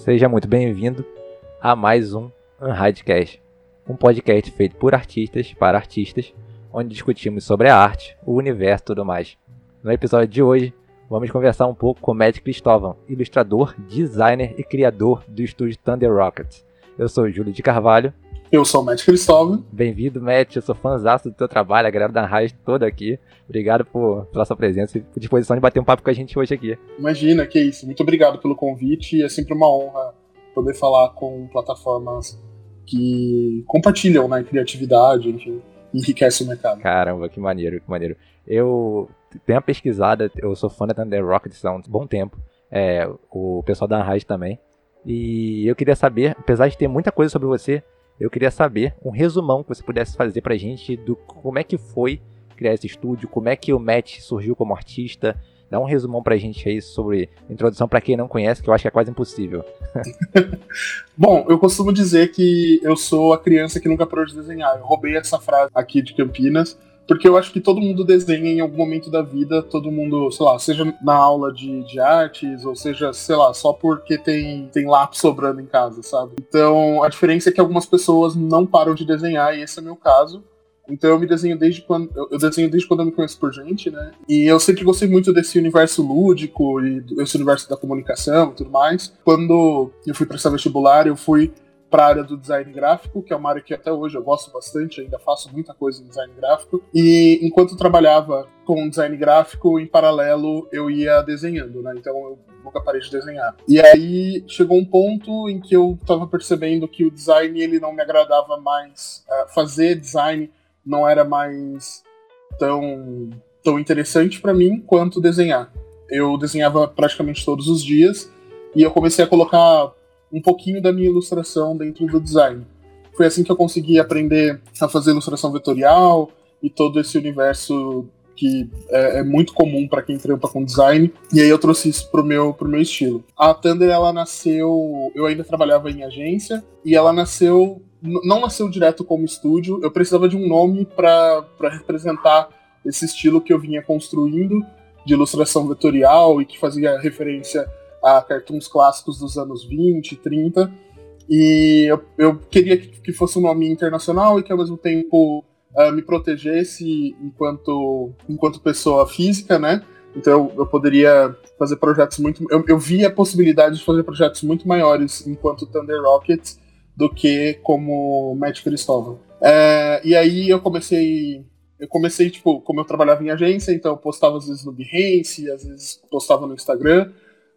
Seja muito bem-vindo a mais um Unhidecast, um podcast feito por artistas para artistas, onde discutimos sobre a arte, o universo e tudo mais. No episódio de hoje, vamos conversar um pouco com Matt Cristóvão, ilustrador, designer e criador do estúdio Thunder Rockets. Eu sou Júlio de Carvalho eu sou o Matt Cristóvão. Bem-vindo, Matt. Eu sou fãzaço do teu trabalho, a galera da Raiz toda aqui. Obrigado por, pela sua presença e por disposição de bater um papo com a gente hoje aqui. Imagina, que isso. Muito obrigado pelo convite. É sempre uma honra poder falar com plataformas que compartilham né, criatividade, enfim, enriquece o mercado. Caramba, que maneiro, que maneiro. Eu tenho uma pesquisada, eu sou fã da Thunder Rockets há um bom tempo. É, o pessoal da Raiz também. E eu queria saber, apesar de ter muita coisa sobre você, eu queria saber um resumão que você pudesse fazer pra gente do como é que foi criar esse estúdio, como é que o Matt surgiu como artista. Dá um resumão pra gente aí sobre introdução para quem não conhece, que eu acho que é quase impossível. Bom, eu costumo dizer que eu sou a criança que nunca parou de desenhar. Eu roubei essa frase aqui de Campinas porque eu acho que todo mundo desenha em algum momento da vida, todo mundo, sei lá, seja na aula de, de artes, ou seja, sei lá, só porque tem, tem lápis sobrando em casa, sabe? Então, a diferença é que algumas pessoas não param de desenhar, e esse é o meu caso. Então eu me desenho desde quando. Eu desenho desde quando eu me conheço por gente, né? E eu sempre gostei muito desse universo lúdico e esse universo da comunicação e tudo mais. Quando eu fui prestar vestibular, eu fui para a área do design gráfico, que é uma área que até hoje eu gosto bastante, ainda faço muita coisa em design gráfico. E enquanto trabalhava com design gráfico, em paralelo eu ia desenhando, né? Então eu nunca parei de desenhar. E aí chegou um ponto em que eu estava percebendo que o design ele não me agradava mais, uh, fazer design não era mais tão tão interessante para mim quanto desenhar. Eu desenhava praticamente todos os dias e eu comecei a colocar um pouquinho da minha ilustração dentro do design. Foi assim que eu consegui aprender a fazer ilustração vetorial e todo esse universo que é, é muito comum para quem trampa com design. E aí eu trouxe isso pro meu, pro meu estilo. A Thunder, ela nasceu. Eu ainda trabalhava em agência e ela nasceu. Não nasceu direto como estúdio, eu precisava de um nome para representar esse estilo que eu vinha construindo de ilustração vetorial e que fazia referência a cartoons clássicos dos anos 20, 30. E eu, eu queria que, que, fosse um nome internacional e que ao mesmo tempo uh, me protegesse enquanto, enquanto pessoa física, né? Então eu, poderia fazer projetos muito. Eu, eu via a possibilidade de fazer projetos muito maiores enquanto Thunder Rockets do que como Matt Cristóvão. É, e aí eu comecei. Eu comecei, tipo, como eu trabalhava em agência, então eu postava às vezes no Behance, às vezes postava no Instagram.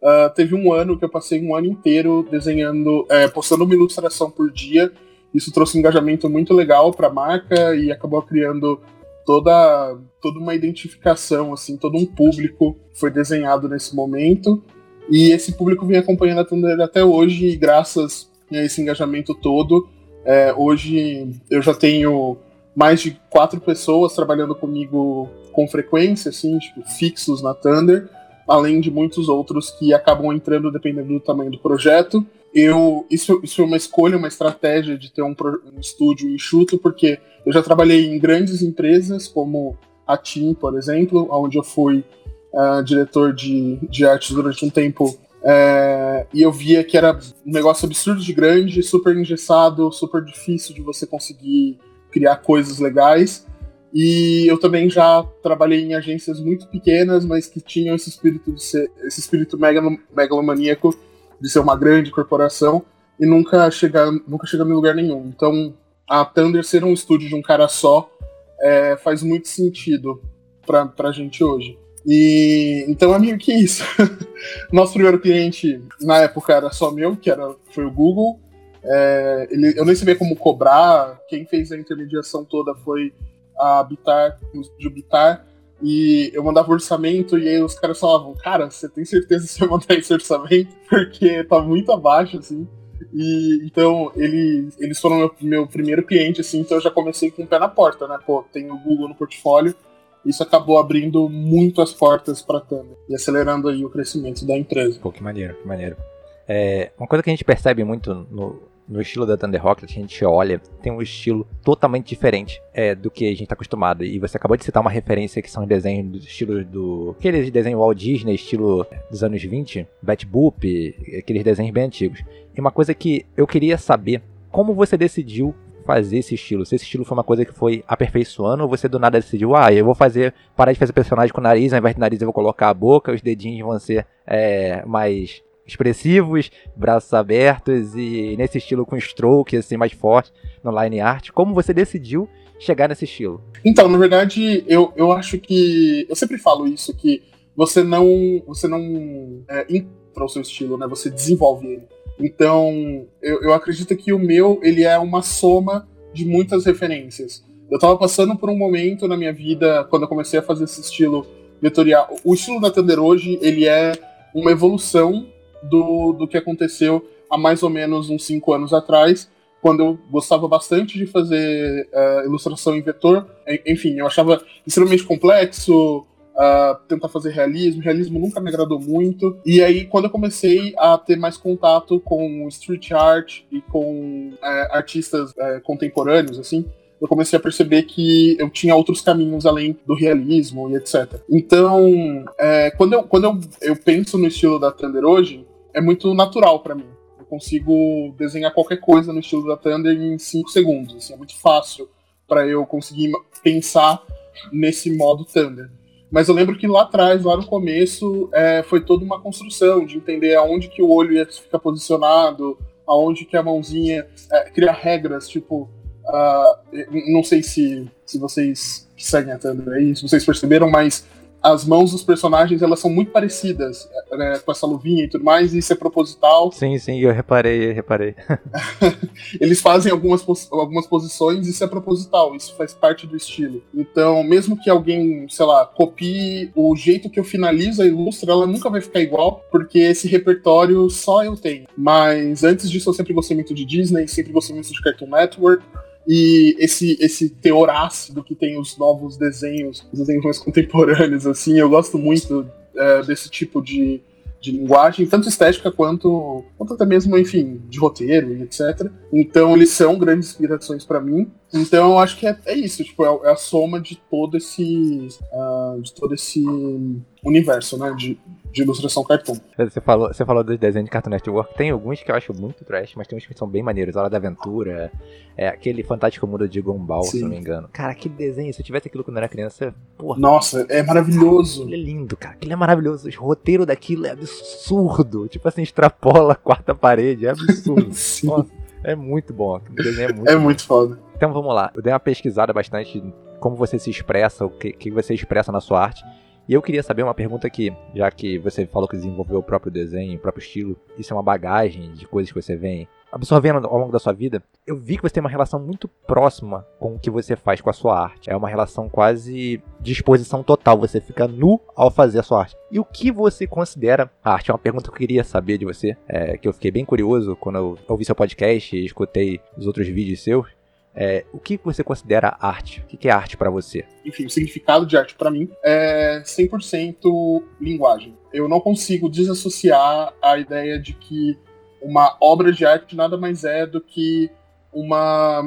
Uh, teve um ano que eu passei um ano inteiro desenhando, é, postando uma ilustração por dia. Isso trouxe um engajamento muito legal para a marca e acabou criando toda, toda uma identificação, assim, todo um público foi desenhado nesse momento. E esse público vem acompanhando a Thunder até hoje, e graças a esse engajamento todo, é, hoje eu já tenho mais de quatro pessoas trabalhando comigo com frequência, assim, tipo, fixos na Thunder além de muitos outros que acabam entrando dependendo do tamanho do projeto. Eu, isso, isso é uma escolha, uma estratégia de ter um, um estúdio enxuto, porque eu já trabalhei em grandes empresas, como a TIM, por exemplo, onde eu fui uh, diretor de, de artes durante um tempo. É, e eu via que era um negócio absurdo de grande, super engessado, super difícil de você conseguir criar coisas legais. E eu também já trabalhei em agências muito pequenas, mas que tinham esse espírito de ser, esse espírito megalomaníaco de ser uma grande corporação e nunca chegar, nunca chegando em lugar nenhum. Então, a Thunder ser um estúdio de um cara só é, faz muito sentido pra, pra gente hoje. E então é meio que isso. Nosso primeiro cliente na época era só meu, que era, foi o Google. É, ele, eu nem sabia como cobrar. Quem fez a intermediação toda foi a Bitar, de Bitar, e eu mandava orçamento e aí os caras falavam, cara, você tem certeza que você mandar esse orçamento? Porque tá muito abaixo, assim. E então ele, eles foram meu, meu primeiro cliente, assim, então eu já comecei com o pé na porta, né? Pô, tem o Google no portfólio. Isso acabou abrindo muito as portas para Thunder e acelerando aí o crescimento da empresa. Pô, que maneiro, que maneiro. É, uma coisa que a gente percebe muito no, no estilo da Thunder Rocket, a gente olha, tem um estilo totalmente diferente é, do que a gente está acostumado. E você acabou de citar uma referência que são desenhos do do. Aqueles desenhos Walt Disney, estilo dos anos 20, Bat Boop, aqueles desenhos bem antigos. E uma coisa que eu queria saber, como você decidiu fazer esse estilo? Se esse estilo foi uma coisa que foi aperfeiçoando, ou você do nada decidiu, ah, eu vou fazer, parar de fazer personagem com o nariz, ao invés do nariz eu vou colocar a boca, os dedinhos vão ser é, mais expressivos, braços abertos e nesse estilo com stroke assim mais forte no line art. Como você decidiu chegar nesse estilo? Então, na verdade, eu, eu acho que eu sempre falo isso que você não você não é, entra o seu estilo, né? Você desenvolve ele. Então, eu, eu acredito que o meu ele é uma soma de muitas referências. Eu estava passando por um momento na minha vida quando eu comecei a fazer esse estilo vetorial. O estilo da Thunder hoje ele é uma evolução do, do que aconteceu há mais ou menos uns cinco anos atrás, quando eu gostava bastante de fazer uh, ilustração em vetor. Enfim, eu achava extremamente complexo, uh, tentar fazer realismo. Realismo nunca me agradou muito. E aí, quando eu comecei a ter mais contato com street art e com uh, artistas contemporâneos, assim, eu comecei a perceber que eu tinha outros caminhos além do realismo e etc. Então, é, quando, eu, quando eu, eu penso no estilo da Thunder hoje, é muito natural para mim. Eu consigo desenhar qualquer coisa no estilo da Thunder em 5 segundos. Assim, é muito fácil para eu conseguir pensar nesse modo Thunder. Mas eu lembro que lá atrás, lá no começo, é, foi toda uma construção de entender aonde que o olho ia ficar posicionado, aonde que a mãozinha. É, regras, tipo. Uh, não sei se, se vocês que seguem a Thunder aí, se vocês perceberam, mas as mãos dos personagens elas são muito parecidas, né, com essa luvinha e tudo mais, e isso é proposital. Sim, sim, eu reparei, eu reparei. Eles fazem algumas, algumas posições, isso é proposital, isso faz parte do estilo. Então, mesmo que alguém, sei lá, copie o jeito que eu finalizo a ilustra, ela nunca vai ficar igual, porque esse repertório só eu tenho. Mas antes disso, eu sempre gostei muito de Disney, sempre gostei muito de Cartoon Network. E esse, esse teor ácido que tem os novos desenhos, os desenhos mais contemporâneos, assim, eu gosto muito é, desse tipo de, de linguagem, tanto estética quanto, quanto até mesmo, enfim, de roteiro e etc. Então eles são grandes inspirações para mim. Então eu acho que é, é isso, tipo, é, é, a soma de todo esse. Uh, de todo esse universo, né? De, de ilustração cartoon. Você falou, você falou dos desenhos de Cartoon Network. Tem alguns que eu acho muito trash, mas tem uns que são bem maneiros. Hora da Aventura, é aquele Fantástico Mundo de Gumball, Sim. se não me engano. Cara, aquele desenho, se eu tivesse aquilo quando eu era criança, porra. Nossa, é maravilhoso. Ele é lindo, cara. Aquilo é maravilhoso. O roteiro daquilo é absurdo. Tipo assim, extrapola a quarta parede. É absurdo. Nossa, é muito bom. Aquele desenho é muito É bom. muito foda. Então vamos lá. Eu dei uma pesquisada bastante como você se expressa, o que, que você expressa na sua arte. E eu queria saber uma pergunta aqui, já que você falou que desenvolveu o próprio desenho, o próprio estilo, isso é uma bagagem de coisas que você vem absorvendo ao longo da sua vida. Eu vi que você tem uma relação muito próxima com o que você faz com a sua arte. É uma relação quase de exposição total. Você fica nu ao fazer a sua arte. E o que você considera arte? É uma pergunta que eu queria saber de você, é, que eu fiquei bem curioso quando eu ouvi seu podcast e escutei os outros vídeos seus. É, o que você considera arte? O que é arte para você? Enfim, o significado de arte para mim é 100% linguagem. Eu não consigo desassociar a ideia de que uma obra de arte nada mais é do que uma,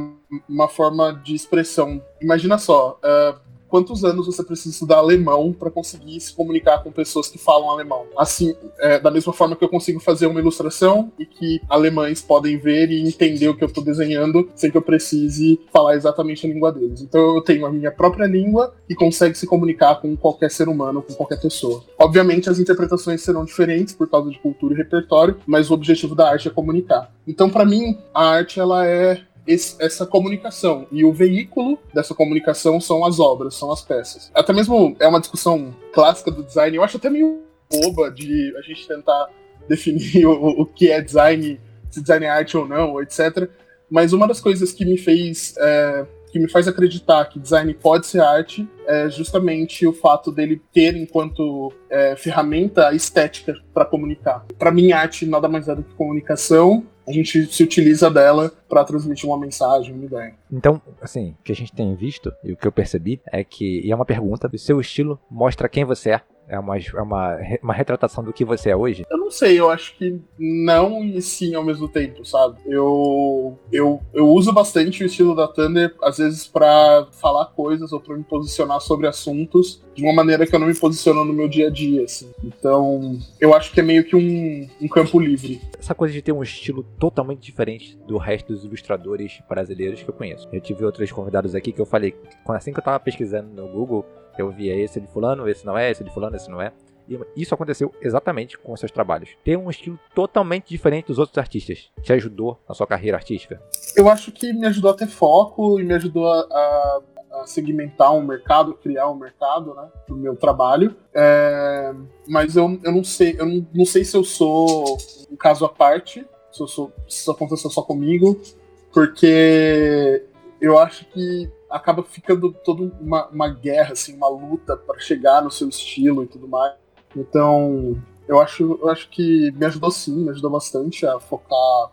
uma forma de expressão. Imagina só, uh, quantos anos você precisa estudar alemão para conseguir se comunicar com pessoas que falam alemão. Assim, é, da mesma forma que eu consigo fazer uma ilustração e que alemães podem ver e entender o que eu estou desenhando sem que eu precise falar exatamente a língua deles. Então eu tenho a minha própria língua e consegue se comunicar com qualquer ser humano, com qualquer pessoa. Obviamente as interpretações serão diferentes por causa de cultura e repertório, mas o objetivo da arte é comunicar. Então para mim a arte ela é esse, essa comunicação. E o veículo dessa comunicação são as obras, são as peças. Até mesmo é uma discussão clássica do design, eu acho até meio boba de a gente tentar definir o, o que é design, se design é arte ou não, etc. Mas uma das coisas que me fez. É, que me faz acreditar que design pode ser arte é justamente o fato dele ter enquanto é, ferramenta estética para comunicar. Para mim, arte nada mais é do que comunicação a gente se utiliza dela para transmitir uma mensagem, uma ideia. Então, assim, o que a gente tem visto e o que eu percebi é que, e é uma pergunta, o seu estilo mostra quem você é. É uma, é uma, uma retratação do que você é hoje? Eu não sei, eu acho que não e sim ao mesmo tempo, sabe? Eu, eu, eu uso bastante o estilo da Thunder, às vezes, para falar coisas ou para me posicionar sobre assuntos de uma maneira que eu não me posiciono no meu dia a dia, assim. Então, eu acho que é meio que um, um campo livre. Essa coisa de ter um estilo totalmente diferente do resto dos ilustradores brasileiros que eu conheço. Eu tive outros convidados aqui que eu falei, assim que eu tava pesquisando no Google, eu via esse de fulano, esse não é, esse de fulano, esse não é. E isso aconteceu exatamente com seus trabalhos. Ter um estilo totalmente diferente dos outros artistas te ajudou na sua carreira artística? Eu acho que me ajudou a ter foco e me ajudou a, a, a segmentar um mercado, criar um mercado, né, pro meu trabalho. É, mas eu, eu não sei, eu não, não sei se eu sou um caso à parte, se, eu sou, se isso aconteceu só comigo, porque eu acho que acaba ficando toda uma, uma guerra, assim, uma luta para chegar no seu estilo e tudo mais. Então, eu acho, eu acho que me ajudou sim, me ajudou bastante a focar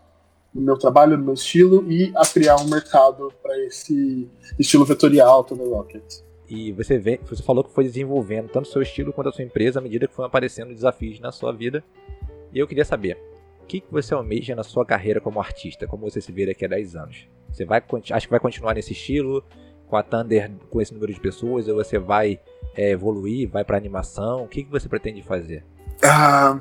no meu trabalho, no meu estilo e a criar um mercado para esse estilo vetorial Thunder Rocket. E você, vê, você falou que foi desenvolvendo tanto o seu estilo quanto a sua empresa à medida que foram aparecendo desafios na sua vida. E eu queria saber, o que você almeja na sua carreira como artista? Como você se vê daqui a 10 anos? Você vai, acha que vai continuar nesse estilo? Com a Thunder com esse número de pessoas? Ou você vai é, evoluir, vai para animação? O que, que você pretende fazer? Ah,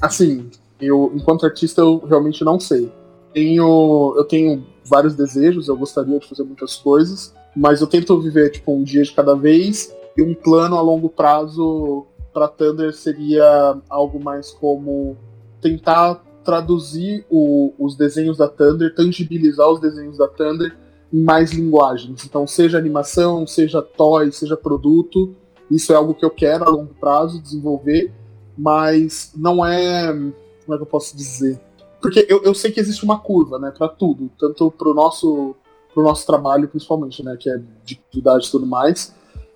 assim, eu enquanto artista eu realmente não sei. Tenho, eu tenho vários desejos, eu gostaria de fazer muitas coisas, mas eu tento viver tipo um dia de cada vez e um plano a longo prazo para Thunder seria algo mais como tentar traduzir o, os desenhos da Thunder, tangibilizar os desenhos da Thunder em mais linguagens. Então, seja animação, seja toy, seja produto, isso é algo que eu quero a longo prazo desenvolver, mas não é. Como é que eu posso dizer? Porque eu, eu sei que existe uma curva, né, para tudo, tanto para o nosso, pro nosso trabalho, principalmente, né, que é de idade e tudo mais,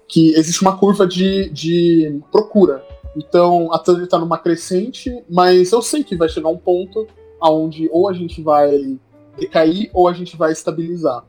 que existe uma curva de, de procura. Então, a Thunder está numa crescente, mas eu sei que vai chegar um ponto aonde ou a gente vai decair ou a gente vai estabilizar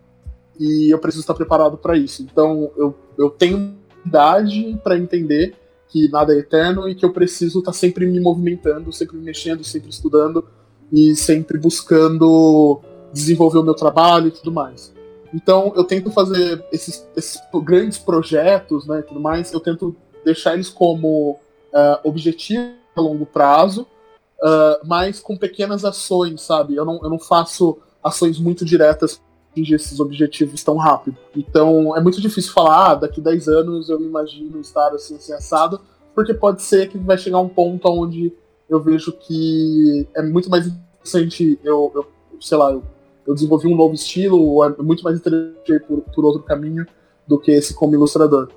e eu preciso estar preparado para isso. Então eu, eu tenho idade para entender que nada é eterno e que eu preciso estar sempre me movimentando, sempre mexendo, sempre estudando e sempre buscando desenvolver o meu trabalho e tudo mais. Então eu tento fazer esses, esses grandes projetos, né, tudo mais. Eu tento deixar eles como uh, objetivo a longo prazo, uh, mas com pequenas ações, sabe? Eu não, eu não faço ações muito diretas atingir esses objetivos tão rápido. Então é muito difícil falar, ah, daqui 10 anos eu me imagino estar assim, assim assado, porque pode ser que vai chegar um ponto onde eu vejo que é muito mais interessante eu, eu sei lá, eu, eu, desenvolvi um novo estilo, ou é muito mais interessante por, por outro caminho do que esse como ilustrador.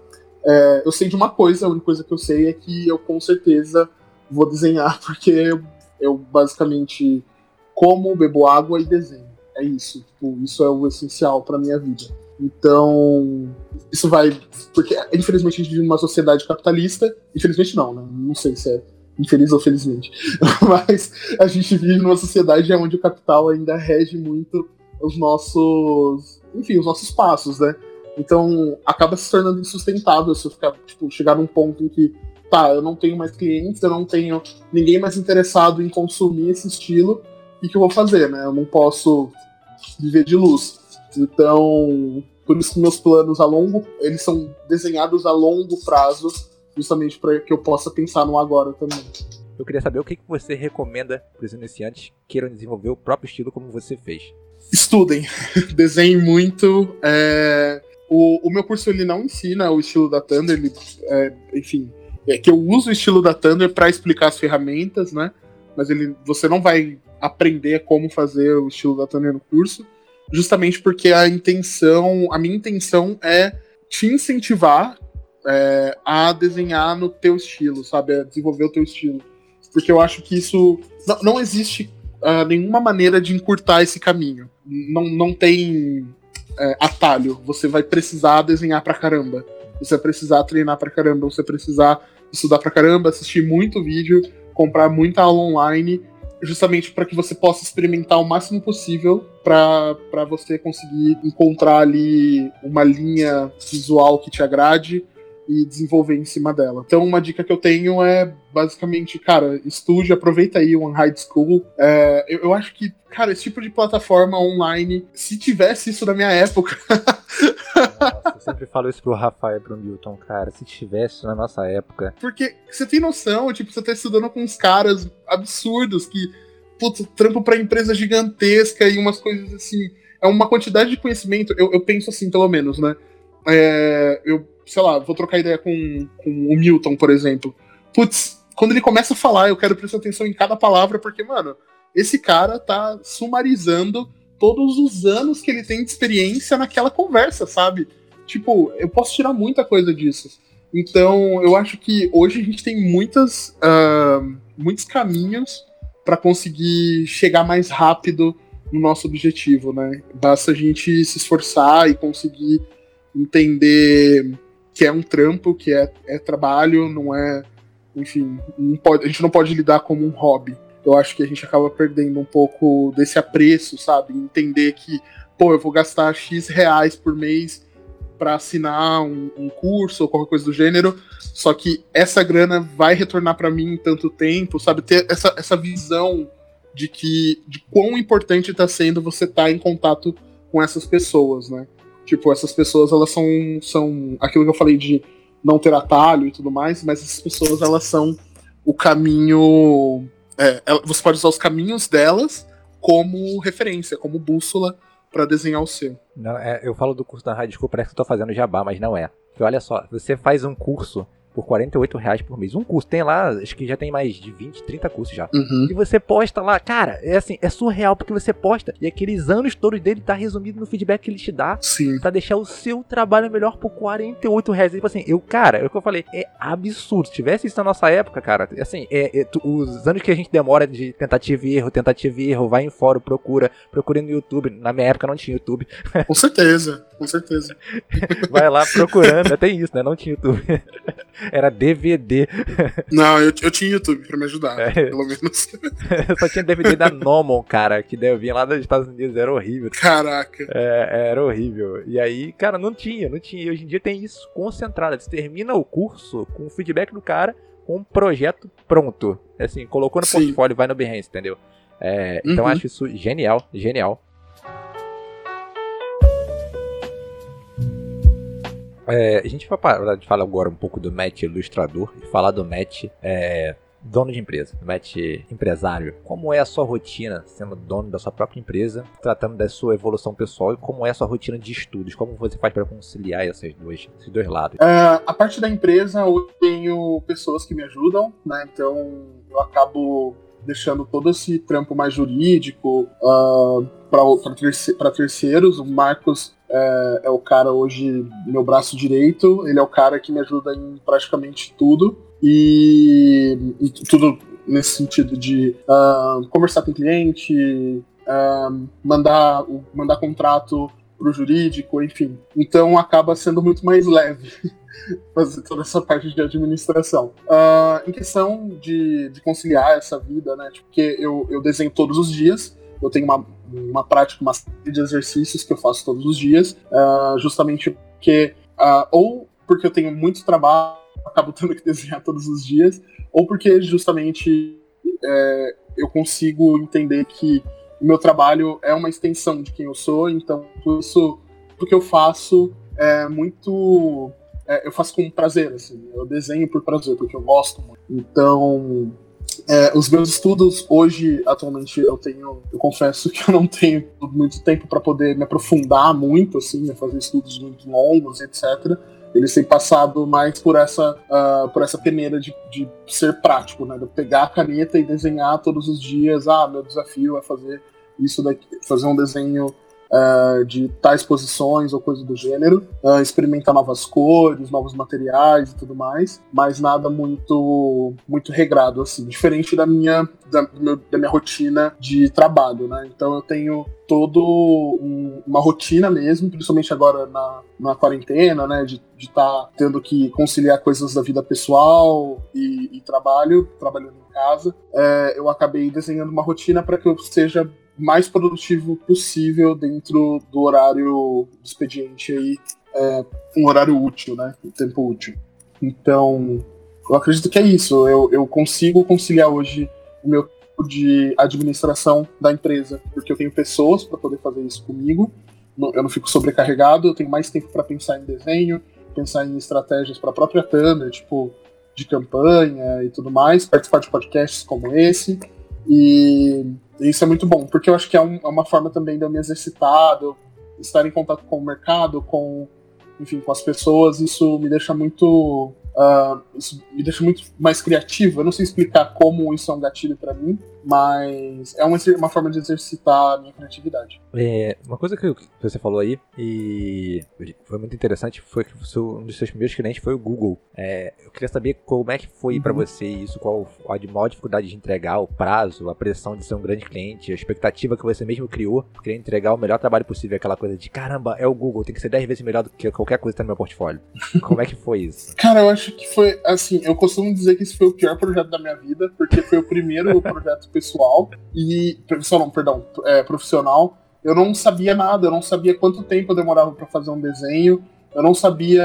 É, eu sei de uma coisa, a única coisa que eu sei é que eu com certeza vou desenhar, porque eu, eu basicamente como, bebo água e desenho. É isso. Tipo, isso é o essencial para minha vida. Então, isso vai. Porque, infelizmente, a gente vive numa sociedade capitalista. Infelizmente, não, né? Não sei se é infeliz ou felizmente. Mas a gente vive numa sociedade onde o capital ainda rege muito os nossos. Enfim, os nossos passos, né? Então, acaba se tornando insustentável se eu ficar, tipo, chegar num ponto em que, tá, eu não tenho mais clientes, eu não tenho ninguém mais interessado em consumir esse estilo. O que eu vou fazer, né? Eu não posso viver de luz. Então, por isso que meus planos a longo, eles são desenhados a longo prazo, justamente para que eu possa pensar no agora também. Eu queria saber o que você recomenda para os iniciantes que queiram desenvolver o próprio estilo como você fez. Estudem, desenhem muito. É... O, o, meu curso ele não ensina o estilo da Thunder, ele, é, enfim, é que eu uso o estilo da Thunder para explicar as ferramentas, né? Mas ele, você não vai aprender como fazer o estilo da Tânia no curso, justamente porque a intenção, a minha intenção é te incentivar é, a desenhar no teu estilo, sabe? A desenvolver o teu estilo. Porque eu acho que isso. Não, não existe uh, nenhuma maneira de encurtar esse caminho. Não, não tem é, atalho. Você vai precisar desenhar pra caramba. Você vai precisar treinar pra caramba. Você vai precisar estudar pra caramba, assistir muito vídeo, comprar muita aula online justamente para que você possa experimentar o máximo possível para você conseguir encontrar ali uma linha visual que te agrade e desenvolver em cima dela. Então, uma dica que eu tenho é basicamente, cara, estude, aproveita aí o One High School. É, eu, eu, acho que, cara, esse tipo de plataforma online, se tivesse isso na minha época. Nossa, eu sempre falo isso pro Rafael e pro Milton, cara. Se tivesse na nossa época. Porque você tem noção, tipo, você tá estudando com uns caras absurdos que, putz, trampo pra empresa gigantesca e umas coisas assim. É uma quantidade de conhecimento, eu, eu penso assim, pelo menos, né? É, eu sei lá, vou trocar ideia com, com o Milton, por exemplo. Putz, quando ele começa a falar, eu quero prestar atenção em cada palavra, porque, mano, esse cara tá sumarizando todos os anos que ele tem de experiência naquela conversa, sabe? Tipo, eu posso tirar muita coisa disso. Então, eu acho que hoje a gente tem muitas, uh, muitos caminhos para conseguir chegar mais rápido no nosso objetivo, né? Basta a gente se esforçar e conseguir entender que é um trampo, que é, é trabalho, não é. Enfim, não pode, a gente não pode lidar como um hobby. Eu acho que a gente acaba perdendo um pouco desse apreço, sabe? Entender que, pô, eu vou gastar X reais por mês para assinar um, um, curso ou qualquer coisa do gênero, só que essa grana vai retornar para mim em tanto tempo, sabe? Ter essa, essa visão de que de quão importante está sendo você estar tá em contato com essas pessoas, né? Tipo, essas pessoas, elas são, são aquilo que eu falei de não ter atalho e tudo mais, mas essas pessoas, elas são o caminho. É, você pode usar os caminhos delas como referência, como bússola para desenhar o seu. Não, é, eu falo do curso da High School, parece que eu tô fazendo jabá, mas não é. Porque olha só, você faz um curso por 48 reais por mês. Um curso. Tem lá, acho que já tem mais de 20, 30 cursos já. Uhum. E você posta lá, cara, é assim, é surreal porque você posta e aqueles anos todos dele tá resumido no feedback que ele te dá Sim. pra deixar o seu trabalho melhor por 48 reais. Tipo assim, eu, cara, é o que eu falei, é absurdo. Se tivesse isso na nossa época, cara, assim, é, é tu, os anos que a gente demora de tentativa e erro, tentativa e erro, vai em fórum, procura, procura no YouTube. Na minha época não tinha YouTube. Com certeza, com certeza. vai lá procurando, até isso, né? Não tinha YouTube. Era DVD. Não, eu, eu tinha YouTube pra me ajudar, é. pelo menos. eu só tinha DVD da Nomon, cara, que eu vinha lá dos Estados Unidos, era horrível. Caraca. É, era horrível. E aí, cara, não tinha, não tinha. E hoje em dia tem isso concentrado. Você termina o curso com o feedback do cara, com um projeto pronto. Assim, colocou no Sim. portfólio, vai no Behance, entendeu? É, então uhum. acho isso genial, genial. É, a gente vai parar de falar agora um pouco do Matt ilustrador e falar do Matt é, dono de empresa, Matt empresário. Como é a sua rotina sendo dono da sua própria empresa, tratando da sua evolução pessoal e como é a sua rotina de estudos? Como você faz para conciliar esses dois, esses dois lados? Uh, a parte da empresa, eu tenho pessoas que me ajudam, né? Então eu acabo deixando todo esse trampo mais jurídico uh, para terceiros. O Marcos é, é, o cara hoje, meu braço direito, ele é o cara que me ajuda em praticamente tudo. E, e tudo nesse sentido de uh, conversar com o cliente, uh, mandar, mandar contrato para o jurídico, enfim. Então acaba sendo muito mais leve fazer toda essa parte de administração. Uh, em questão de, de, conciliar essa vida, né? Porque eu, eu desenho todos os dias, eu tenho uma, uma prática, uma série de exercícios que eu faço todos os dias, uh, justamente porque, uh, ou porque eu tenho muito trabalho, acabo tendo que desenhar todos os dias, ou porque justamente é, eu consigo entender que o meu trabalho é uma extensão de quem eu sou, então isso, o que eu faço é muito é, eu faço com prazer, assim, eu desenho por prazer, porque eu gosto muito. Então, é, os meus estudos hoje, atualmente, eu tenho, eu confesso que eu não tenho muito tempo para poder me aprofundar muito, assim, né, fazer estudos muito longos, etc. Eles têm passado mais por essa, uh, por essa peneira de, de ser prático, né? De pegar a caneta e desenhar todos os dias. Ah, meu desafio é fazer isso daqui, fazer um desenho uh, de tais posições ou coisa do gênero, uh, experimentar novas cores, novos materiais e tudo mais, mas nada muito muito regrado assim, diferente da minha da, da minha rotina de trabalho, né? Então eu tenho todo um, uma rotina mesmo, principalmente agora na, na quarentena, né? De estar tá tendo que conciliar coisas da vida pessoal e, e trabalho, trabalhando em casa. É, eu acabei desenhando uma rotina para que eu seja mais produtivo possível dentro do horário do expediente aí, é, um horário útil, né? Um tempo útil. Então, eu acredito que é isso. Eu, eu consigo conciliar hoje o meu tempo de administração da empresa, porque eu tenho pessoas para poder fazer isso comigo. Eu não fico sobrecarregado, eu tenho mais tempo para pensar em desenho, pensar em estratégias para a própria Thunder, tipo de campanha e tudo mais, participar de podcasts como esse. E isso é muito bom, porque eu acho que é, um, é uma forma também de eu me exercitar, de eu estar em contato com o mercado, com, enfim, com as pessoas. Isso me deixa muito Uh, isso me deixa muito mais criativo. Eu não sei explicar como isso é um gatilho para mim, mas é uma, uma forma de exercitar a minha criatividade. É, uma coisa que você falou aí, e foi muito interessante, foi que um dos seus primeiros clientes foi o Google. É, eu queria saber como é que foi uhum. para você isso, qual a maior dificuldade de entregar, o prazo, a pressão de ser um grande cliente, a expectativa que você mesmo criou, querer entregar o melhor trabalho possível, aquela coisa de caramba, é o Google, tem que ser 10 vezes melhor do que qualquer coisa que tá no meu portfólio. Como é que foi isso? Cara, eu acho que foi, assim, eu costumo dizer que esse foi o pior projeto da minha vida, porque foi o primeiro projeto pessoal e. Pessoal, não, perdão, é, profissional. Eu não sabia nada, eu não sabia quanto tempo eu demorava para fazer um desenho, eu não sabia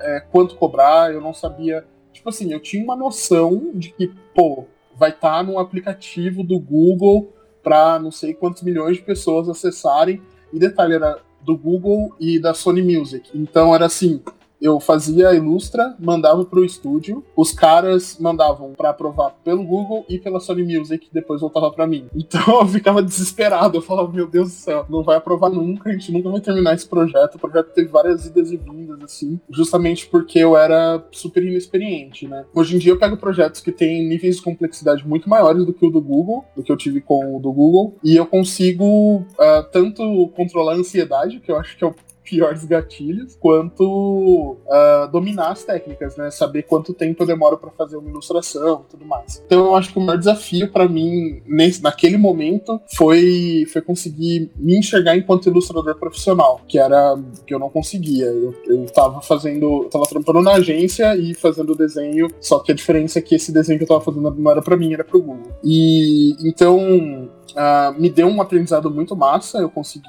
é, quanto cobrar, eu não sabia. Tipo assim, eu tinha uma noção de que, pô, vai estar tá no aplicativo do Google para não sei quantos milhões de pessoas acessarem. E detalhe, era do Google e da Sony Music. Então era assim, eu fazia a Ilustra, mandava pro estúdio, os caras mandavam para aprovar pelo Google e pela Sony Music, depois voltava para mim. Então eu ficava desesperado, eu falava, meu Deus do céu, não vai aprovar nunca, a gente nunca vai terminar esse projeto. O projeto teve várias idas e vindas, assim, justamente porque eu era super inexperiente, né? Hoje em dia eu pego projetos que têm níveis de complexidade muito maiores do que o do Google, do que eu tive com o do Google, e eu consigo uh, tanto controlar a ansiedade, que eu acho que é o piores gatilhos, quanto uh, dominar as técnicas, né? Saber quanto tempo eu demoro para fazer uma ilustração e tudo mais. Então eu acho que o maior desafio para mim nesse, naquele momento foi, foi conseguir me enxergar enquanto ilustrador profissional, que era que eu não conseguia. Eu, eu tava fazendo, tava trampando na agência e fazendo desenho, só que a diferença é que esse desenho que eu tava fazendo não era para mim, era pro Google. E então Uh, me deu um aprendizado muito massa, eu consegui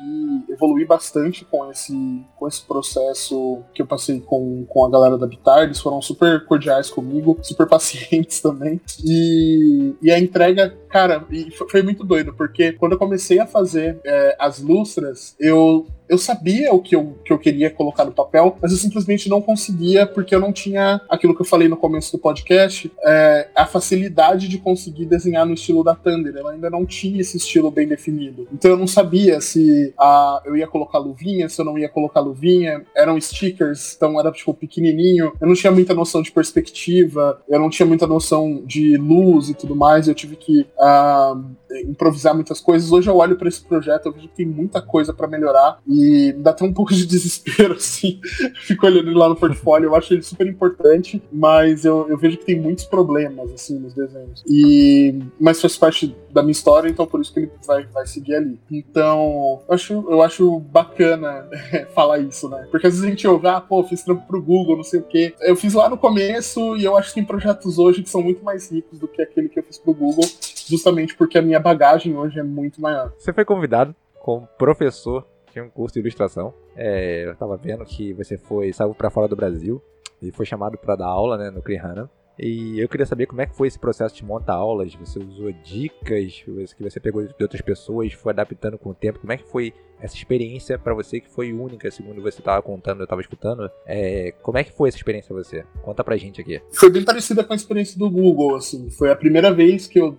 evoluir bastante com esse, com esse processo que eu passei com, com a galera da Bitar, eles foram super cordiais comigo, super pacientes também, e, e a entrega, cara, foi muito doido, porque quando eu comecei a fazer é, as lustras, eu eu sabia o que eu, que eu queria colocar no papel, mas eu simplesmente não conseguia porque eu não tinha aquilo que eu falei no começo do podcast, é, a facilidade de conseguir desenhar no estilo da Thunder. Ela ainda não tinha esse estilo bem definido. Então eu não sabia se a, eu ia colocar luvinha, se eu não ia colocar luvinha. Eram stickers, então era tipo pequenininho. Eu não tinha muita noção de perspectiva, eu não tinha muita noção de luz e tudo mais. Eu tive que uh, improvisar muitas coisas. Hoje eu olho para esse projeto, eu vejo que tem muita coisa para melhorar e dá até um pouco de desespero, assim. Fico olhando ele lá no portfólio, eu acho ele super importante, mas eu, eu vejo que tem muitos problemas, assim, nos desenhos. E, mas faz parte da minha história, então por isso que ele vai, vai seguir ali. Então, eu acho, eu acho bacana falar isso, né? Porque às vezes a gente ouve, ah, pô, fiz trampo pro Google, não sei o quê. Eu fiz lá no começo e eu acho que tem projetos hoje que são muito mais ricos do que aquele que eu fiz pro Google, justamente porque a minha bagagem hoje é muito maior. Você foi convidado como professor de um curso de ilustração. É, eu tava vendo que você foi, saiu para fora do Brasil e foi chamado para dar aula, né, no Krihana. E eu queria saber como é que foi esse processo de montar aulas. Você usou dicas que você pegou de outras pessoas, foi adaptando com o tempo. Como é que foi essa experiência para você que foi única, segundo você estava contando, eu estava escutando? É, como é que foi essa experiência para você? Conta pra gente aqui. Foi bem parecida com a experiência do Google, assim. Foi a primeira vez que eu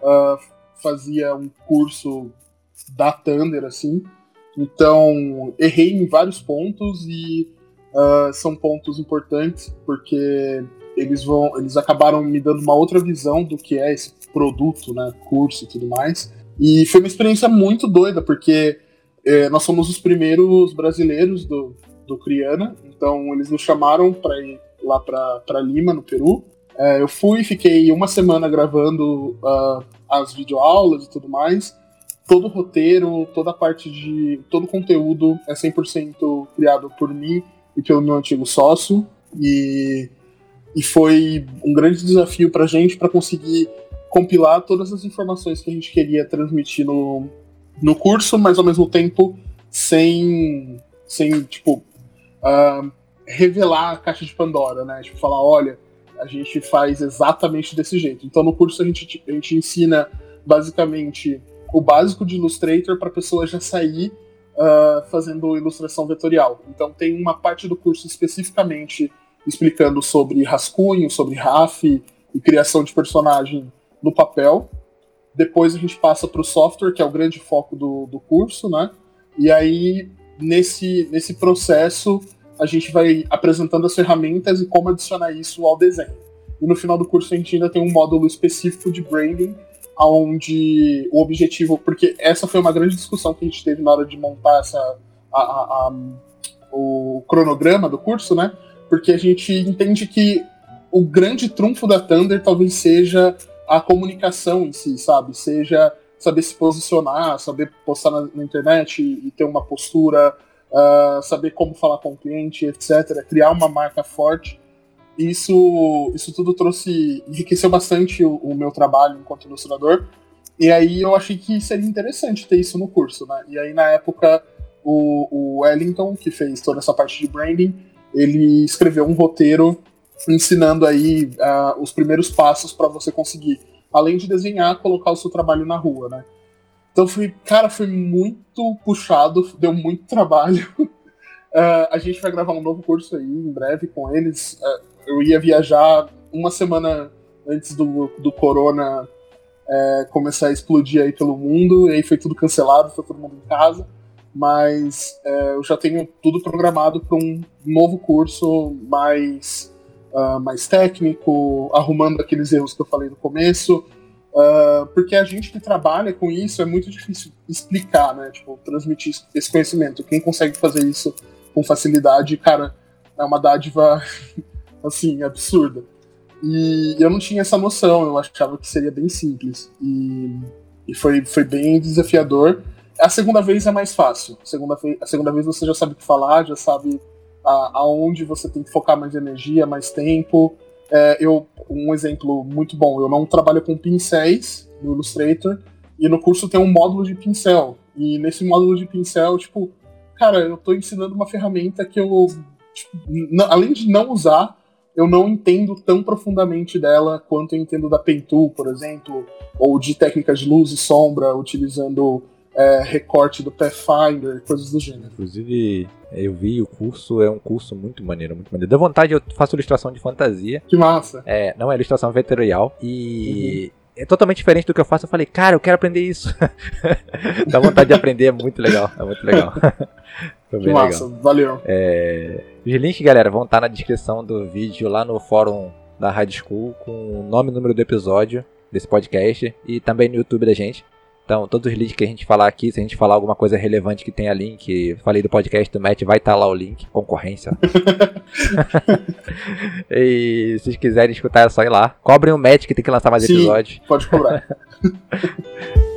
uh, fazia um curso da Thunder, assim. Então, errei em vários pontos e uh, são pontos importantes porque eles vão, eles acabaram me dando uma outra visão do que é esse produto, né, curso e tudo mais. E foi uma experiência muito doida porque eh, nós somos os primeiros brasileiros do, do Criana, então eles nos chamaram para ir lá para Lima, no Peru. Eh, eu fui, fiquei uma semana gravando uh, as videoaulas e tudo mais todo o roteiro, toda a parte de. todo o conteúdo é 100% criado por mim e pelo meu antigo sócio. E, e foi um grande desafio pra gente para conseguir compilar todas as informações que a gente queria transmitir no, no curso, mas ao mesmo tempo sem, sem tipo, uh, revelar a caixa de Pandora, né? Tipo, falar, olha, a gente faz exatamente desse jeito. Então no curso a gente, a gente ensina basicamente o básico de Illustrator para a pessoa já sair uh, fazendo ilustração vetorial. Então tem uma parte do curso especificamente explicando sobre rascunho, sobre RAF e criação de personagem no papel. Depois a gente passa para o software, que é o grande foco do, do curso, né? E aí, nesse, nesse processo, a gente vai apresentando as ferramentas e como adicionar isso ao desenho. E no final do curso a gente ainda tem um módulo específico de branding, onde o objetivo, porque essa foi uma grande discussão que a gente teve na hora de montar essa, a, a, a, o cronograma do curso, né? Porque a gente entende que o grande trunfo da Thunder talvez seja a comunicação em si, sabe? Seja saber se posicionar, saber postar na, na internet e, e, ter uma postura, uh, saber como falar com o cliente, etc. Criar uma marca forte. Isso, isso tudo trouxe, enriqueceu bastante o, o meu trabalho enquanto ilustrador. E aí eu achei que seria interessante ter isso no curso, né? E aí na época o, o Wellington, que fez toda essa parte de branding, ele escreveu um roteiro ensinando aí uh, os primeiros passos para você conseguir, além de desenhar, colocar o seu trabalho na rua, né? Então foi, cara, foi muito puxado, deu muito trabalho. uh, a gente vai gravar um novo curso aí em breve com eles. Uh, eu ia viajar uma semana antes do, do corona é, começar a explodir aí pelo mundo, e aí foi tudo cancelado, foi todo mundo em casa. Mas é, eu já tenho tudo programado para um novo curso mais uh, mais técnico, arrumando aqueles erros que eu falei no começo, uh, porque a gente que trabalha com isso é muito difícil explicar, né? Tipo, transmitir esse conhecimento. Quem consegue fazer isso com facilidade, cara, é uma dádiva, assim, absurda. E eu não tinha essa noção, eu achava que seria bem simples. E, e foi, foi bem desafiador. A segunda vez é mais fácil. A segunda, a segunda vez você já sabe o que falar, já sabe a, aonde você tem que focar mais energia, mais tempo. É, eu, um exemplo muito bom, eu não trabalho com pincéis no Illustrator, e no curso tem um módulo de pincel. E nesse módulo de pincel, tipo, cara, eu estou ensinando uma ferramenta que eu, tipo, além de não usar, eu não entendo tão profundamente dela quanto eu entendo da Pentool, por exemplo, ou de técnicas de luz e sombra, utilizando é, recorte do Pathfinder, coisas do gênero. Inclusive, eu vi o curso, é um curso muito maneiro, muito maneiro. Dá vontade, eu faço ilustração de fantasia. Que massa. É, não é ilustração vetorial. E. Uhum. É totalmente diferente do que eu faço. Eu falei, cara, eu quero aprender isso. Dá vontade de aprender, é muito legal. É muito legal. Foi bem que massa, legal. valeu. É... Os links, galera, vão estar na descrição do vídeo lá no fórum da Rádio School com o nome e número do episódio desse podcast e também no YouTube da gente. Então, todos os links que a gente falar aqui, se a gente falar alguma coisa relevante que tenha link, falei do podcast do Matt, vai estar tá lá o link, concorrência. e se vocês quiserem escutar, é só ir lá. Cobrem o Matt que tem que lançar mais Sim, episódios. Pode cobrar.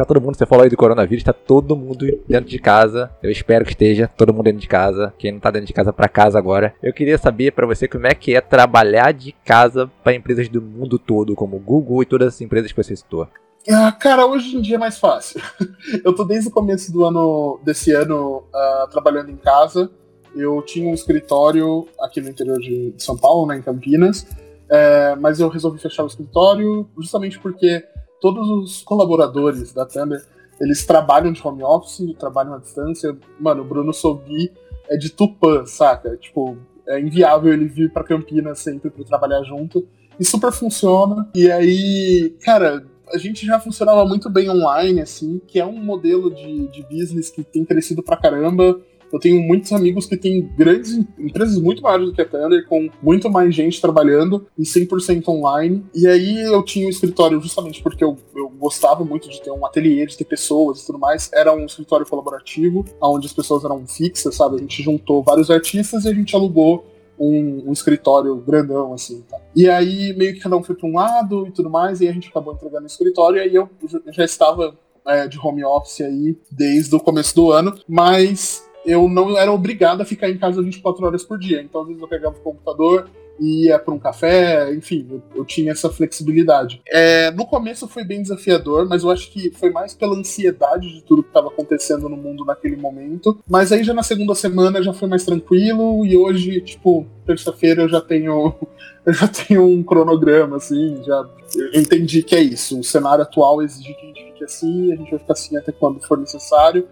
Tá todo mundo, você falou aí do coronavírus, tá todo mundo dentro de casa. Eu espero que esteja todo mundo dentro de casa. Quem não tá dentro de casa para casa agora. Eu queria saber para você como é que é trabalhar de casa para empresas do mundo todo, como Google e todas as empresas que você citou. Ah, cara, hoje em dia é mais fácil. Eu tô desde o começo do ano, desse ano, uh, trabalhando em casa. Eu tinha um escritório aqui no interior de São Paulo, né, em Campinas, é, mas eu resolvi fechar o escritório justamente porque todos os colaboradores da Thunder, eles trabalham de home office, trabalham à distância. Mano, o Bruno Sobi é de Tupã, saca? Tipo, é inviável ele vir para Campinas sempre para trabalhar junto. E super funciona. E aí, cara, a gente já funcionava muito bem online, assim, que é um modelo de, de business que tem crescido pra caramba. Eu tenho muitos amigos que têm grandes empresas muito maiores do que a Thunder, com muito mais gente trabalhando e 100% online. E aí eu tinha um escritório justamente porque eu, eu gostava muito de ter um ateliê, de ter pessoas e tudo mais. Era um escritório colaborativo, onde as pessoas eram fixas, sabe? A gente juntou vários artistas e a gente alugou um, um, escritório grandão, assim. Tá? E aí, meio que cada um foi para um lado e tudo mais, e a gente acabou entregando o escritório, e aí eu já estava é, de home office aí desde o começo do ano, mas eu não era obrigado a ficar em casa 24 horas por dia. Então, às vezes, eu pegava o computador e ia para um café, enfim, eu, eu, tinha essa flexibilidade. É, no começo foi bem desafiador, mas eu acho que foi mais pela ansiedade de tudo que estava acontecendo no mundo naquele momento. Mas aí já na segunda semana já foi mais tranquilo e hoje, tipo, terça-feira eu já tenho eu já tenho um cronograma assim, já entendi que é isso. O cenário atual exige que a gente fique assim, a gente vai ficar assim até quando for necessário.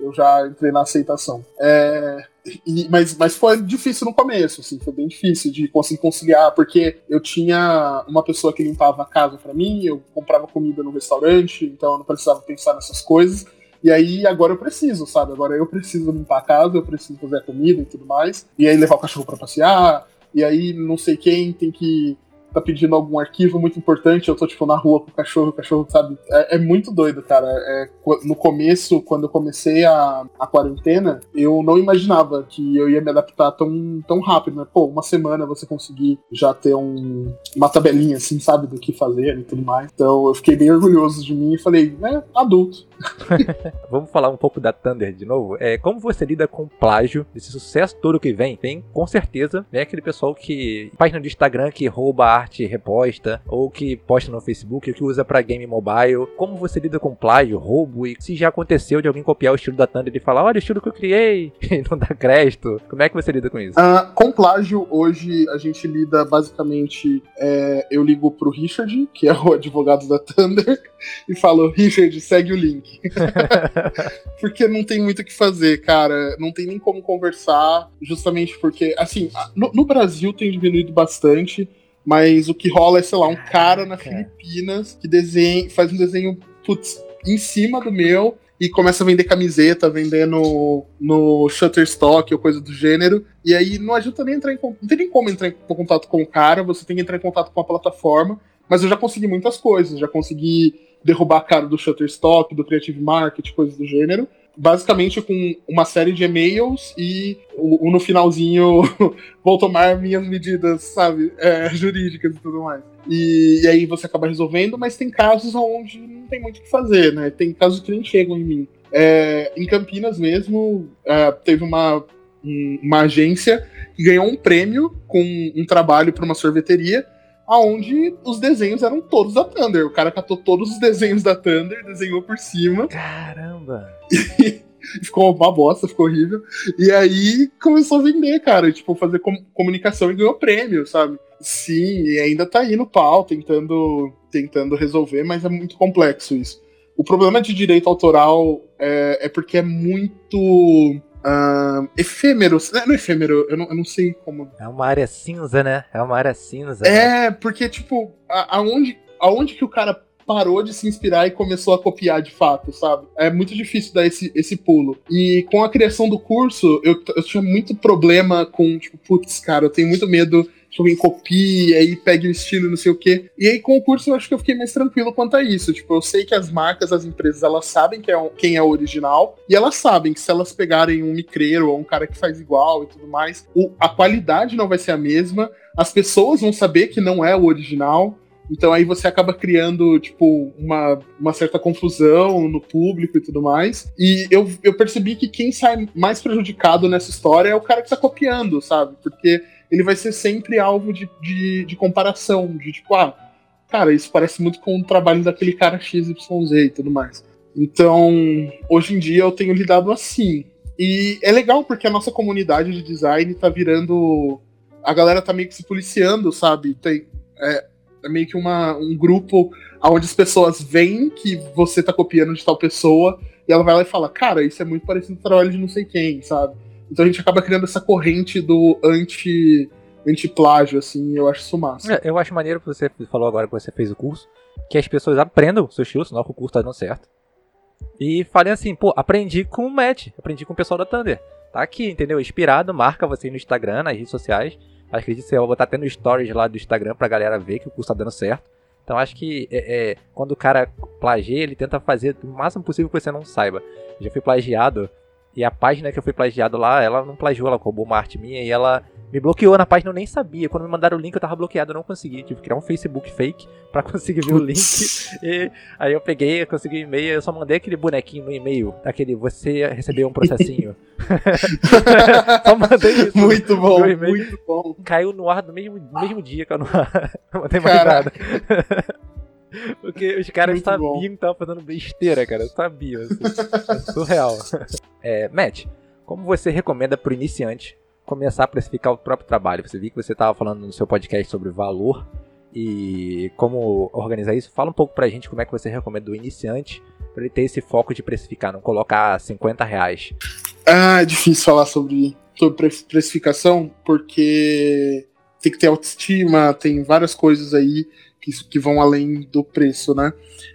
Eu já entrei na aceitação. É, e, mas, mas foi difícil no começo, assim, foi bem difícil de conseguir conciliar, porque eu tinha uma pessoa que limpava a casa para mim, eu comprava comida no restaurante, então eu não precisava pensar nessas coisas. E aí agora eu preciso, sabe? Agora eu preciso limpar a casa, eu preciso fazer a comida e tudo mais. E aí levar o cachorro para passear. E aí não sei quem tem que tá pedindo algum arquivo muito importante, eu tô, tipo, na rua com o cachorro, o cachorro, sabe? É, é muito doido, cara. É, no começo, quando eu comecei a, a quarentena, eu não imaginava que eu ia me adaptar tão, tão rápido, né? Pô, uma semana você conseguir já ter um, uma tabelinha, assim, sabe, do que fazer e tudo mais. Então eu fiquei bem orgulhoso de mim e falei, é, adulto. Vamos falar um pouco da Thunder de novo. É, como você lida com plágio, esse sucesso todo que vem? Tem, com certeza, vem aquele pessoal que, página de Instagram que rouba arte arte reposta, ou que posta no Facebook, ou que usa para game mobile. Como você lida com plágio, roubo e se já aconteceu de alguém copiar o estilo da Thunder e falar, olha o estilo que eu criei e não dá crédito. Como é que você lida com isso? Uh, com plágio, hoje a gente lida basicamente. É, eu ligo pro Richard, que é o advogado da Thunder, e falo, Richard, segue o link. porque não tem muito o que fazer, cara. Não tem nem como conversar, justamente porque, assim, no, no Brasil tem diminuído bastante. Mas o que rola é, sei lá, um cara na Filipinas que desenha, faz um desenho putz, em cima do meu e começa a vender camiseta, vendendo no Shutterstock ou coisa do gênero. E aí não adianta nem entrar em Não tem nem como entrar em contato com o cara, você tem que entrar em contato com a plataforma. Mas eu já consegui muitas coisas, já consegui derrubar a cara do Shutterstock, do Creative Market, coisas do gênero basicamente com uma série de e-mails e o, o no finalzinho vou tomar minhas medidas, sabe, é, jurídicas e tudo mais. E, e, aí você acaba resolvendo, mas tem casos onde não tem muito o que fazer, né? Tem casos que nem chegam em mim. É, em Campinas mesmo, é, teve uma, um, uma agência que ganhou um prêmio com um trabalho para uma sorveteria aonde os desenhos eram todos da Thunder. O cara catou todos os desenhos da Thunder, desenhou por cima. Caramba! E ficou uma bosta, ficou horrível. E aí começou a vender, cara, tipo, fazer com comunicação e ganhou prêmio, sabe? Sim, e ainda tá aí no pau, tentando, tentando resolver, mas é muito complexo isso. O problema de direito autoral é, é porque é muito uh, efêmero. Não, é efêmero, eu não, eu não sei como. É uma área cinza, né? É uma área cinza. É, né? porque, tipo, a, aonde, aonde que o cara parou de se inspirar e começou a copiar de fato, sabe? É muito difícil dar esse, esse pulo. E com a criação do curso, eu, eu tinha muito problema com, tipo, putz, cara, eu tenho muito medo que alguém copie, aí pegue o estilo, não sei o quê. E aí, com o curso, eu acho que eu fiquei mais tranquilo quanto a isso. Tipo, eu sei que as marcas, as empresas, elas sabem que é, quem é o original, e elas sabem que se elas pegarem um micreiro ou um cara que faz igual e tudo mais, o, a qualidade não vai ser a mesma, as pessoas vão saber que não é o original. Então aí você acaba criando, tipo, uma, uma certa confusão no público e tudo mais. E eu, eu percebi que quem sai mais prejudicado nessa história é o cara que tá copiando, sabe? Porque ele vai ser sempre alvo de, de, de comparação, de tipo, ah, cara, isso parece muito com o trabalho daquele cara XYZ e tudo mais. Então, hoje em dia eu tenho lidado assim. E é legal porque a nossa comunidade de design tá virando. A galera tá meio que se policiando, sabe? Tem, é, é meio que uma, um grupo onde as pessoas veem que você tá copiando de tal pessoa e ela vai lá e fala: Cara, isso é muito parecido com o trabalho de não sei quem, sabe? Então a gente acaba criando essa corrente do anti anti-plágio, assim, eu acho isso massa. É, eu acho maneiro que você falou agora que você fez o curso, que as pessoas aprendam o seu estilo, senão o curso tá dando certo. E falem assim, pô, aprendi com o Matt, aprendi com o pessoal da Thunder. Tá aqui, entendeu? Inspirado, marca você no Instagram, nas redes sociais. Acredito que você vai botar até no stories lá do Instagram pra galera ver que o curso tá dando certo. Então acho que é, é, quando o cara plagia, ele tenta fazer o máximo possível que você não saiba. Já fui plagiado E a página que eu fui plagiado lá, ela não plagiou, ela roubou uma arte minha e ela me bloqueou na página, eu nem sabia. Quando me mandaram o link, eu tava bloqueado, eu não consegui. Tive que criar um Facebook fake pra conseguir ver o link. E aí eu peguei, eu consegui o e-mail, eu só mandei aquele bonequinho no e-mail, aquele você recebeu um processinho. só mandei isso. Muito bom, muito bom. Caiu no ar no mesmo, mesmo dia que eu não, não mandei mais nada. Porque os caras Muito sabiam bom. que estavam fazendo besteira, cara. Sabiam. Assim. é surreal. É, Matt, como você recomenda pro iniciante começar a precificar o próprio trabalho? Você viu que você estava falando no seu podcast sobre valor e como organizar isso. Fala um pouco pra gente como é que você recomenda do iniciante para ele ter esse foco de precificar, não colocar 50 reais. Ah, é difícil falar sobre, sobre precificação, porque tem que ter autoestima, tem várias coisas aí que, que vão além do preço, né?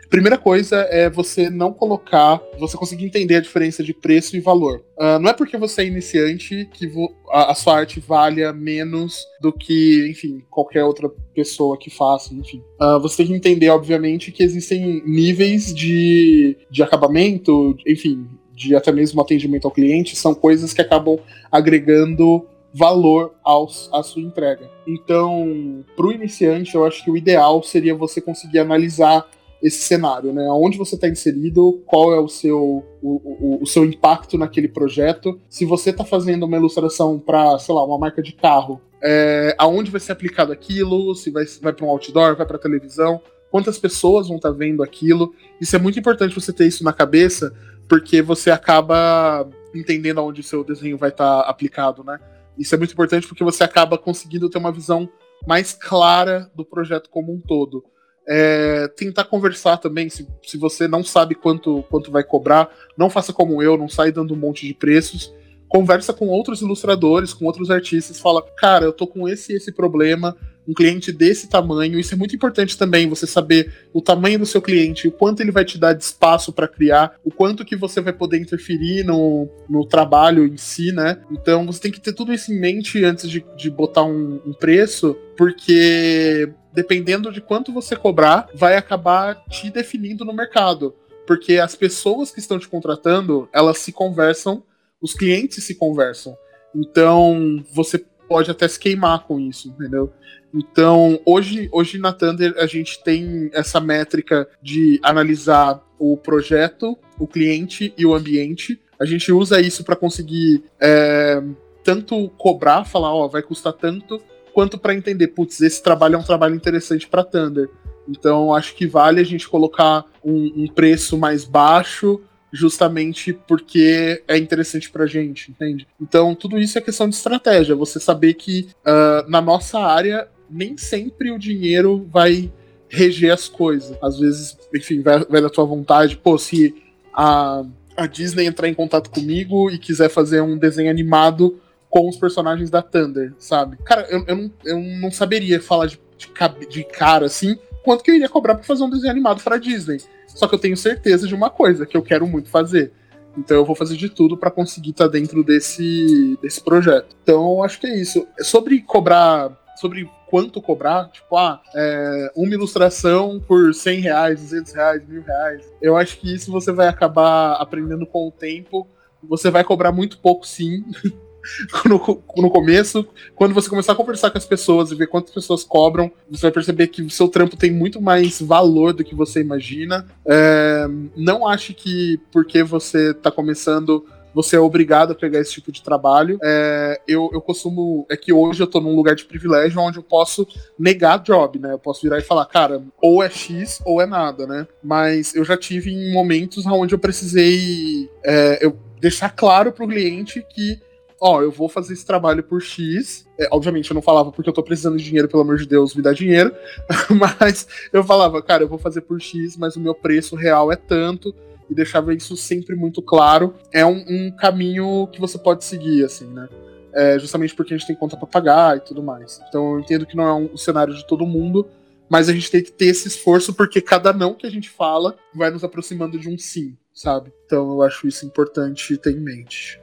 Primeira coisa é você não colocar, você conseguir entender a diferença de preço e valor. Uh, não é porque você é iniciante que a, a, sua arte valha menos do que, enfim, qualquer outra pessoa que faça, enfim. Uh, você tem que entender, obviamente, que existem níveis de, de acabamento, enfim, de até mesmo atendimento ao cliente, são coisas que acabam agregando valor aos, à sua entrega. Então, para o iniciante, eu acho que o ideal seria você conseguir analisar esse cenário, né? Onde você está inserido, qual é o seu, o, o, o, seu impacto naquele projeto. Se você está fazendo uma ilustração para, sei lá, uma marca de carro, é, aonde vai ser aplicado aquilo, se vai, vai para um outdoor, vai para televisão, quantas pessoas vão estar tá vendo aquilo. Isso é muito importante você ter isso na cabeça, porque você acaba entendendo aonde o seu desenho vai estar tá aplicado, né? Isso é muito importante porque você acaba conseguindo ter uma visão mais clara do projeto como um todo. É, tentar conversar também, se, se você não sabe quanto, quanto vai cobrar, não faça como eu, não sai dando um monte de preços. Conversa com outros ilustradores, com outros artistas, fala, cara, eu tô com esse esse problema, um cliente desse tamanho. Isso é muito importante também, você saber o tamanho do seu cliente, o quanto ele vai te dar de espaço para criar, o quanto que você vai poder interferir no, no trabalho em si, né? Então você tem que ter tudo isso em mente antes de, de botar um, um preço, porque dependendo de quanto você cobrar, vai acabar te definindo no mercado. Porque as pessoas que estão te contratando, elas se conversam, os clientes se conversam. Então, você pode até se queimar com isso, entendeu? Então, hoje, hoje na Thunder a gente tem essa métrica de analisar o projeto, o cliente e o ambiente. A gente usa isso para conseguir é, tanto cobrar, falar, ó, vai custar tanto, quanto para entender, putz, esse trabalho é um trabalho interessante para Thunder. Então, acho que vale a gente colocar um, um preço mais baixo justamente porque é interessante pra gente, entende? Então, tudo isso é questão de estratégia. Você saber que uh, na nossa área nem sempre o dinheiro vai reger as coisas. Às vezes, enfim, vai, vai da tua vontade. Pô, se a, a Disney entrar em contato comigo e quiser fazer um desenho animado com os personagens da Thunder, sabe? Cara, eu, eu, não, eu não saberia falar de, de, de cara assim quanto que eu iria cobrar pra fazer um desenho animado pra Disney. Só que eu tenho certeza de uma coisa, que eu quero muito fazer. Então eu vou fazer de tudo para conseguir estar tá dentro desse, desse projeto. Então acho que é isso. Sobre cobrar. Sobre quanto cobrar, tipo, ah, é, uma ilustração por 100 reais, 200 reais, mil reais. Eu acho que isso você vai acabar aprendendo com o tempo. Você vai cobrar muito pouco, sim. no, no começo, quando você começar a conversar com as pessoas e ver quantas pessoas cobram, você vai perceber que o seu trampo tem muito mais valor do que você imagina. É, não ache que porque você está começando você é obrigado a pegar esse tipo de trabalho. É, eu, eu costumo. É que hoje eu tô num lugar de privilégio onde eu posso negar job, né? Eu posso virar e falar, cara, ou é X ou é nada, né? Mas eu já tive em momentos onde eu precisei é, eu deixar claro pro cliente que ó, eu vou fazer esse trabalho por X. É, obviamente eu não falava porque eu tô precisando de dinheiro, pelo amor de Deus, me dá dinheiro. mas eu falava, cara, eu vou fazer por X, mas o meu preço real é tanto. E deixava isso sempre muito claro. É um, um caminho que você pode seguir, assim, né? É, justamente porque a gente tem conta pra pagar e tudo mais. Então eu entendo que não é um, um cenário de todo mundo, mas a gente tem que ter esse esforço porque cada não que a gente fala vai nos aproximando de um sim, sabe? Então eu acho isso importante ter em mente.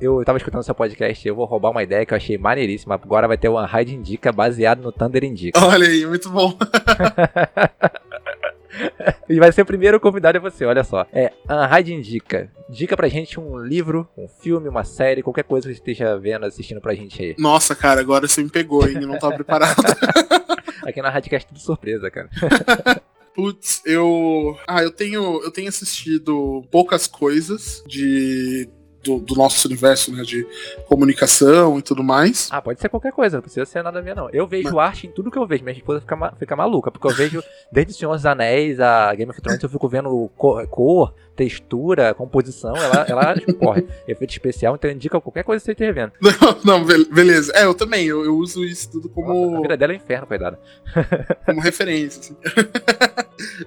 Eu tava escutando seu podcast, eu vou roubar uma ideia que eu achei maneiríssima. Agora vai ter uma Raid Indica baseado no Thunder Indica. Olha aí, muito bom. e vai ser o primeiro convidado é você, olha só. É, Raid indica. Dica pra gente um livro, um filme, uma série, qualquer coisa que você esteja vendo, assistindo pra gente aí. Nossa, cara, agora você me pegou, hein? Eu não tava preparado. Aqui na Radcast tudo surpresa, cara. Putz, eu. Ah, eu tenho, eu tenho assistido poucas coisas de do, do, nosso universo, né, de comunicação e tudo mais. Ah, pode ser qualquer coisa, não precisa ser nada a ver, não. Eu vejo mas... arte em tudo que eu vejo, minha esposa fica, fica maluca, porque eu vejo desde Senhor dos Anéis a Game of Thrones, eu fico vendo cor, cor textura, composição, ela, ela corre. Efeito especial, então indica qualquer coisa que você esteja vendo. Não, não, beleza. É, eu também, eu, eu uso isso tudo como. Nossa, a vida dela é um inferno, coitada. como referência, assim.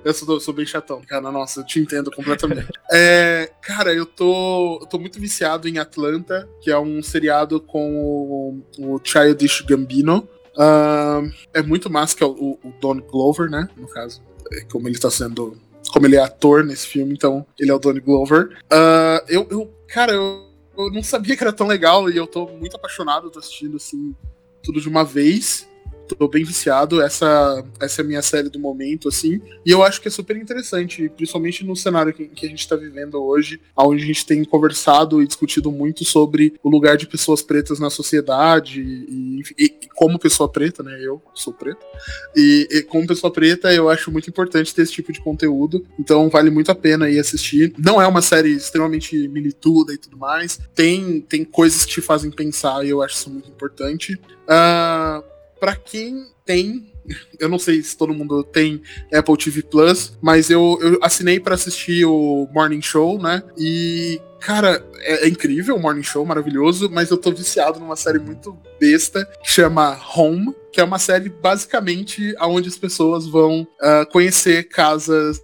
eu sou, sou, bem chatão, cara. Nossa, eu te entendo completamente. é, cara, eu tô, eu tô muito viciado em Atlanta, que é um seriado com o, o Childish Gambino. Uh, é muito massa que é o, o Don Glover, né? No caso, é como ele tá sendo como ele é ator nesse filme, então ele é o Donnie Glover. Uh, eu, eu, cara, eu, eu, não sabia que era tão legal e eu tô muito apaixonado, tô assistindo assim tudo de uma vez tô bem viciado. Essa, essa é a minha série do momento, assim. E eu acho que é super interessante, principalmente no cenário que, que a gente tá vivendo hoje, onde a gente tem conversado e discutido muito sobre o lugar de pessoas pretas na sociedade e, e, e como pessoa preta, né? Eu sou preta. E, e, como pessoa preta, eu acho muito importante ter esse tipo de conteúdo. Então vale muito a pena ir assistir. Não é uma série extremamente milituda e tudo mais. Tem, tem coisas que te fazem pensar e eu acho isso muito importante. Uh, para quem tem eu não sei se todo mundo tem Apple TV Plus, mas eu, eu assinei para assistir o Morning Show, né? E, cara, é, é, incrível o Morning Show, maravilhoso, mas eu tô viciado numa série muito besta que chama Home, que é uma série basicamente onde as pessoas vão uh, conhecer casas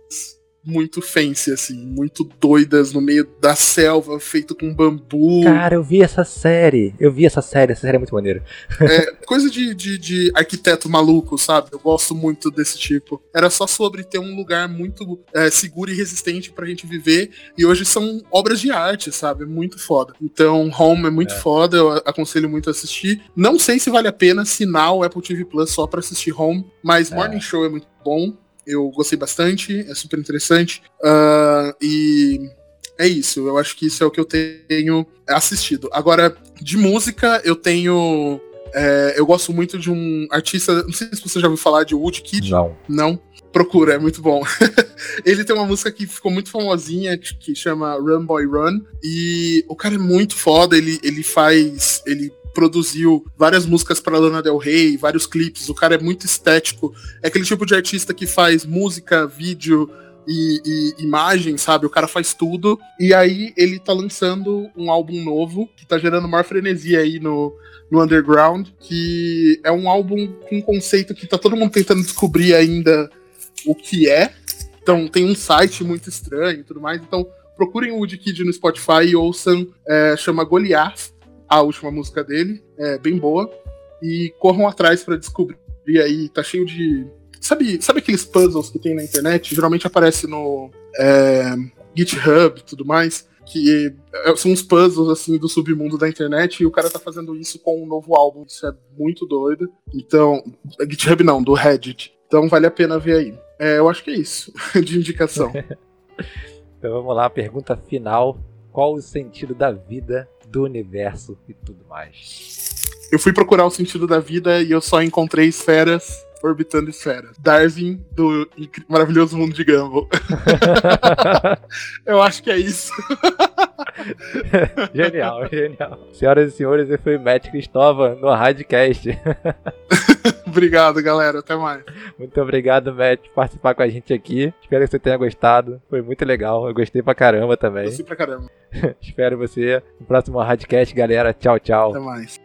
muito fancy, assim, muito doidas no meio da selva, feito com bambu. Cara, eu vi essa série. Eu vi essa série, essa série é muito maneira. É, coisa de, de, de, arquiteto maluco, sabe? Eu gosto muito desse tipo. Era só sobre ter um lugar muito é, seguro e resistente pra gente viver. E hoje são obras de arte, sabe? Muito foda. Então, Home é muito é. foda, eu aconselho muito a assistir. Não sei se vale a pena assinar o Apple TV Plus só pra assistir Home, mas é. Morning Show é muito bom eu gostei bastante, é super interessante. Uh, e é isso, eu acho que isso é o que eu tenho assistido. Agora, de música, eu tenho. É, eu gosto muito de um artista. Não sei se você já ouviu falar de Woodkid. Não. Não? Procura, é muito bom. ele tem uma música que ficou muito famosinha, que chama Run Boy Run. E o cara é muito foda, ele, ele faz. Ele produziu várias músicas para Lana Del Rey, vários clipes. O cara é muito estético. É aquele tipo de artista que faz música, vídeo e, e imagem, sabe? O cara faz tudo. E aí ele tá lançando um álbum novo que tá gerando maior frenesia aí no, no underground, que é um álbum com um conceito que tá todo mundo tentando descobrir ainda o que é. Então tem um site muito estranho e tudo mais. Então procurem o Woodkid no Spotify e ouçam, é, chama Goliath a última música dele, é bem boa. E corram atrás para descobrir aí, tá cheio de. Sabe, sabe aqueles puzzles que tem na internet? Geralmente aparece no é, GitHub e tudo mais. Que é, são uns puzzles assim do submundo da internet e o cara tá fazendo isso com um novo álbum. Isso é muito doido. Então. GitHub não, do Reddit. Então vale a pena ver aí. É, eu acho que é isso de indicação. então vamos lá, pergunta final. Qual o sentido da vida do universo e tudo mais. Eu fui procurar o sentido da vida e eu só encontrei esferas orbitando esferas. Darwin do maravilhoso mundo de Gumball. eu acho que é isso. genial, genial. Senhoras e senhores, esse foi Matt Cristóvão no Radcast. obrigado, galera. Até mais. Muito obrigado, Matt, por participar com a gente aqui. Espero que você tenha gostado. Foi muito legal. Eu gostei pra caramba também. Gostei pra caramba. Espero você no próximo Radcast, galera. Tchau, tchau. Até mais.